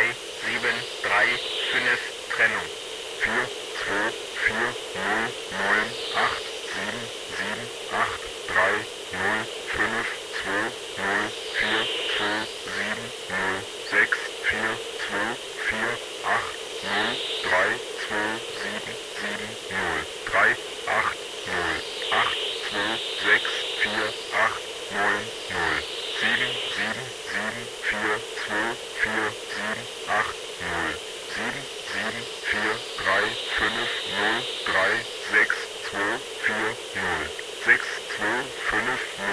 3, 7, 3, 5 Trennung. Für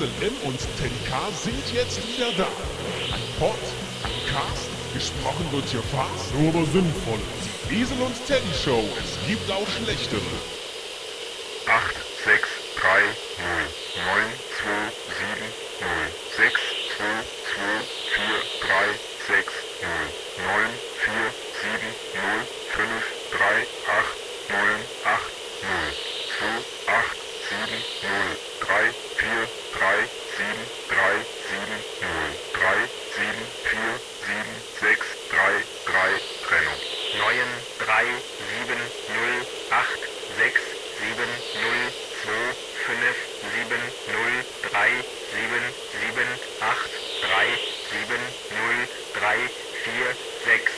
Axel M und Ten K sind jetzt wieder da. Ein Pod, ein Cast, gesprochen wird hier fast, nur aber sinnvoll. Die Esel und Teddy Show, es gibt auch schlechtere. 8, 6, 3, 0, 9, 3, 3, 7, 7, 0, 4, 8, 6.